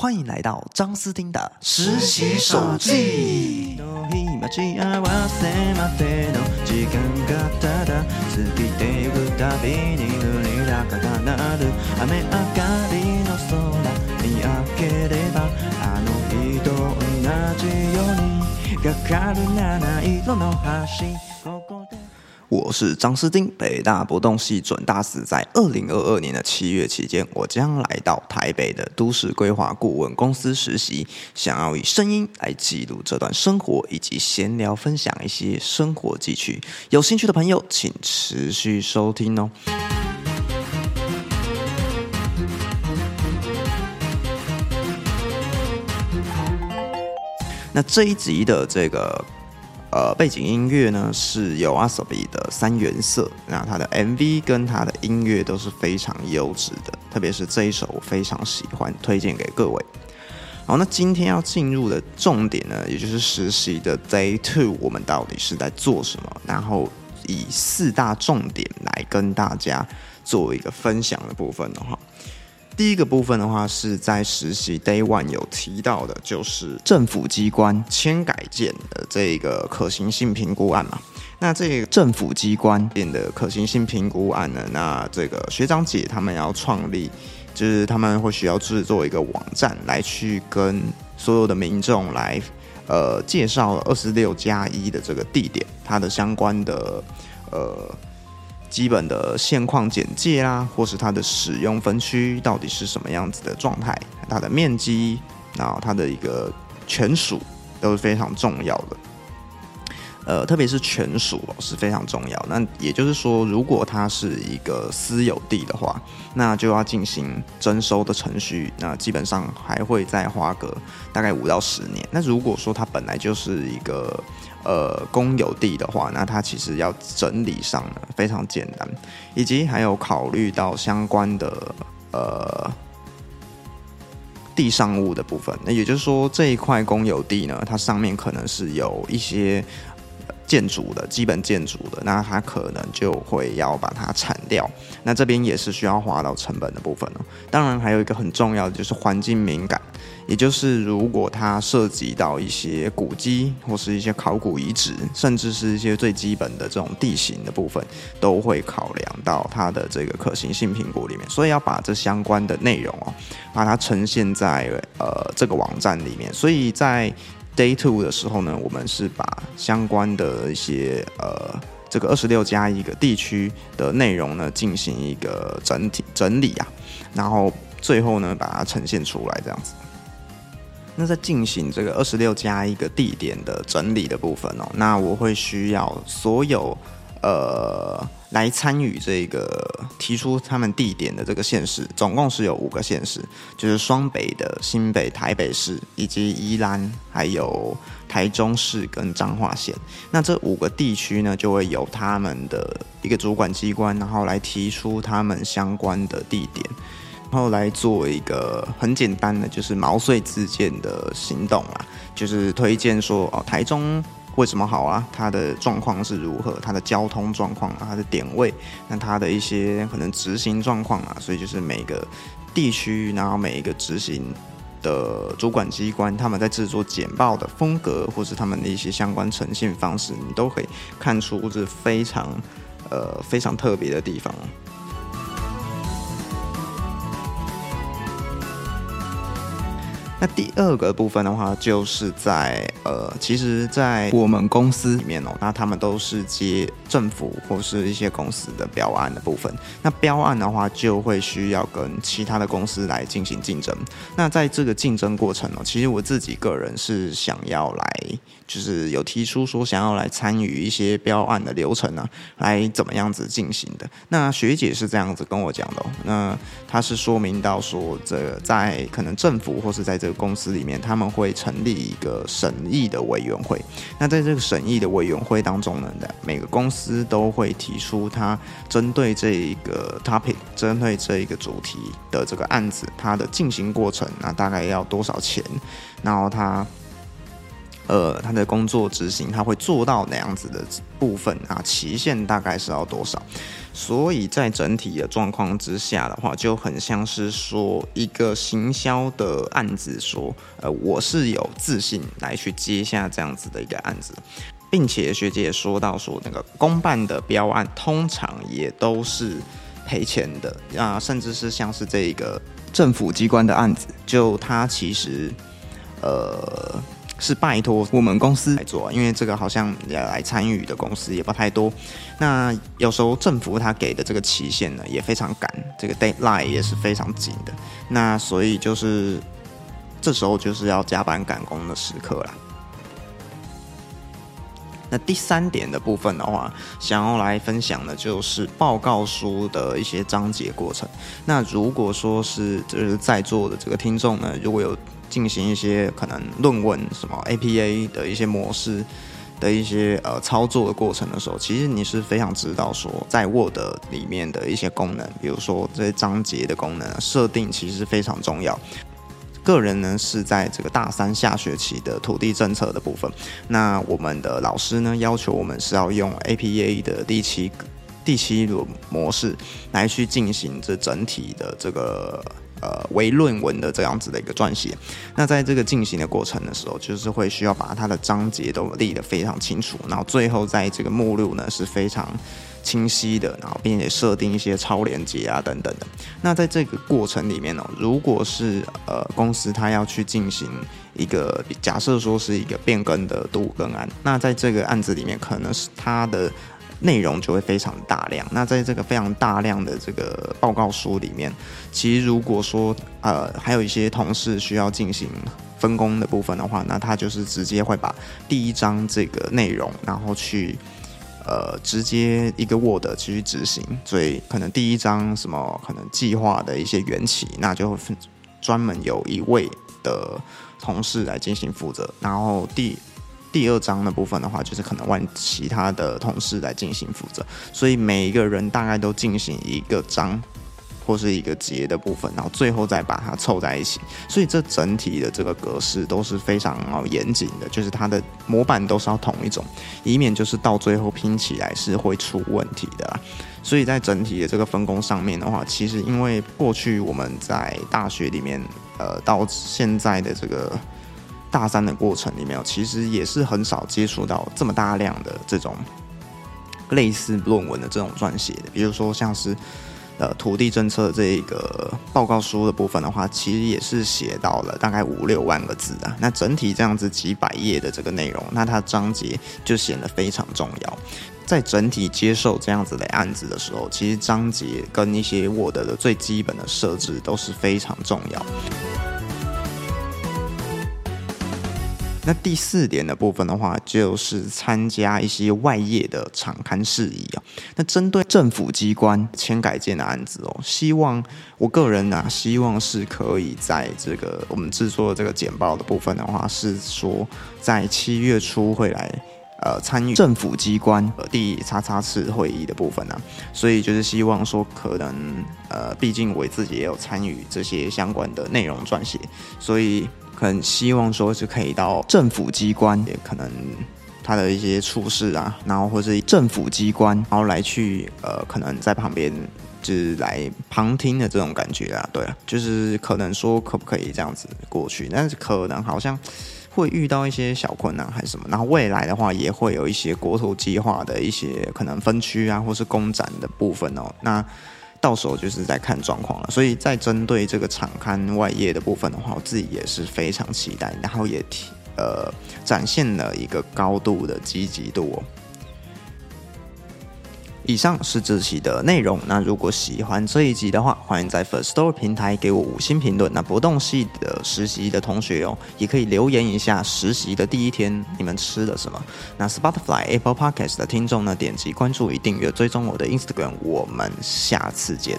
欢迎来到张斯汀的实习手记。我是张思丁，北大博动系准大四，在二零二二年的七月期间，我将来到台北的都市规划顾问公司实习，想要以声音来记录这段生活，以及闲聊分享一些生活记趣。有兴趣的朋友，请持续收听哦。那这一集的这个。呃，背景音乐呢是由 Asobi 的三原色，那它的 MV 跟它的音乐都是非常优质的，特别是这一首我非常喜欢，推荐给各位。好，那今天要进入的重点呢，也就是实习的 Day Two，我们到底是在做什么？然后以四大重点来跟大家做一个分享的部分的话。第一个部分的话，是在实习 Day One 有提到的，就是政府机关迁改建的这个可行性评估案嘛。那这个政府机关变的可行性评估案呢，那这个学长姐他们要创立，就是他们会需要制作一个网站来去跟所有的民众来呃介绍二十六加一的这个地点，它的相关的呃。基本的现况简介啦，或是它的使用分区到底是什么样子的状态，它的面积，然后它的一个权属都是非常重要的。呃，特别是权属是非常重要。那也就是说，如果它是一个私有地的话，那就要进行征收的程序，那基本上还会再花个大概五到十年。那如果说它本来就是一个呃，公有地的话，那它其实要整理上呢非常简单，以及还有考虑到相关的呃地上物的部分。那也就是说，这一块公有地呢，它上面可能是有一些建筑的基本建筑的，那它可能就会要把它铲掉。那这边也是需要花到成本的部分哦。当然，还有一个很重要的就是环境敏感。也就是，如果它涉及到一些古迹或是一些考古遗址，甚至是一些最基本的这种地形的部分，都会考量到它的这个可行性评估里面。所以要把这相关的内容哦，把它呈现在呃这个网站里面。所以在 Day Two 的时候呢，我们是把相关的一些呃这个二十六加一个地区的内容呢进行一个整体整理啊，然后最后呢把它呈现出来这样子。那在进行这个二十六加一个地点的整理的部分哦，那我会需要所有呃来参与这个提出他们地点的这个县市，总共是有五个县市，就是双北的新北、台北市以及宜兰，还有台中市跟彰化县。那这五个地区呢，就会有他们的一个主管机关，然后来提出他们相关的地点。然后来做一个很简单的，就是毛遂自荐的行动啦，就是推荐说哦，台中为什么好啊？它的状况是如何？它的交通状况啊，它的点位，那它的一些可能执行状况啊，所以就是每个地区，然后每一个执行的主管机关，他们在制作简报的风格，或是他们的一些相关呈现方式，你都可以看出是非常呃非常特别的地方。那第二个部分的话，就是在呃，其实，在我们公司里面哦，那他们都是接政府或是一些公司的标案的部分。那标案的话，就会需要跟其他的公司来进行竞争。那在这个竞争过程呢，其实我自己个人是想要来，就是有提出说想要来参与一些标案的流程呢，来怎么样子进行的。那学姐是这样子跟我讲的，那她是说明到说，这在可能政府或是在这公司里面，他们会成立一个审议的委员会。那在这个审议的委员会当中呢，每个公司都会提出他针对这一个 topic，针对这一个主题的这个案子，它的进行过程，那大概要多少钱？然后他呃，他的工作执行他会做到哪样子的部分啊？期限大概是要多少？所以在整体的状况之下的话，就很像是说一个行销的案子，说呃，我是有自信来去接下这样子的一个案子，并且学姐也说到说，那个公办的标案通常也都是赔钱的啊，甚至是像是这个政府机关的案子，就它其实呃。是拜托我们公司来做，因为这个好像来参与的公司也不太多。那有时候政府他给的这个期限呢也非常赶，这个 deadline 也是非常紧的。那所以就是这时候就是要加班赶工的时刻了。那第三点的部分的话，想要来分享的就是报告书的一些章节过程。那如果说是就是在座的这个听众呢，如果有进行一些可能论文什么 APA 的一些模式的一些呃操作的过程的时候，其实你是非常知道说在 Word 里面的一些功能，比如说这些章节的功能设定，其实非常重要。个人呢是在这个大三下学期的土地政策的部分，那我们的老师呢要求我们是要用 APA 的第七第七轮模式来去进行这整体的这个。呃，为论文的这样子的一个撰写，那在这个进行的过程的时候，就是会需要把它的章节都立得非常清楚，然后最后在这个目录呢是非常清晰的，然后并且设定一些超连接啊等等的。那在这个过程里面呢，如果是呃公司它要去进行一个假设说是一个变更的度更案，那在这个案子里面可能是它的。内容就会非常大量。那在这个非常大量的这个报告书里面，其实如果说呃还有一些同事需要进行分工的部分的话，那他就是直接会把第一章这个内容，然后去呃直接一个 Word 去执行。所以可能第一张什么可能计划的一些缘起，那就专门有一位的同事来进行负责。然后第第二章的部分的话，就是可能问其他的同事来进行负责，所以每一个人大概都进行一个章或是一个节的部分，然后最后再把它凑在一起。所以这整体的这个格式都是非常严谨的，就是它的模板都是要同一种，以免就是到最后拼起来是会出问题的。所以在整体的这个分工上面的话，其实因为过去我们在大学里面，呃，到现在的这个。大三的过程里面，其实也是很少接触到这么大量的这种类似论文的这种撰写的。比如说，像是呃土地政策这一个报告书的部分的话，其实也是写到了大概五六万个字啊。那整体这样子几百页的这个内容，那它章节就显得非常重要。在整体接受这样子的案子的时候，其实章节跟一些 Word 的最基本的设置都是非常重要。那第四点的部分的话，就是参加一些外业的场刊事宜啊。那针对政府机关迁改建的案子哦，希望我个人呢，希望是可以在这个我们制作这个简报的部分的话，是说在七月初会来呃参与政府机关第叉叉次会议的部分呢。所以就是希望说，可能呃，毕竟我自己也有参与这些相关的内容撰写，所以。很希望说是可以到政府机关，也可能他的一些处事啊，然后或是政府机关，然后来去呃，可能在旁边就是来旁听的这种感觉啊，对啊，就是可能说可不可以这样子过去，但是可能好像会遇到一些小困难还是什么，然后未来的话也会有一些国土计划的一些可能分区啊，或是公展的部分哦，那。到时候就是在看状况了，所以在针对这个场刊外业的部分的话，我自己也是非常期待，然后也提呃展现了一个高度的积极度哦。以上是这期的内容。那如果喜欢这一集的话，欢迎在 First Store 平台给我五星评论。那不动系的实习的同学哦，也可以留言一下实习的第一天你们吃了什么。那 Spotify、Apple Podcast 的听众呢，点击关注与订阅，追踪我的 Instagram。我们下次见。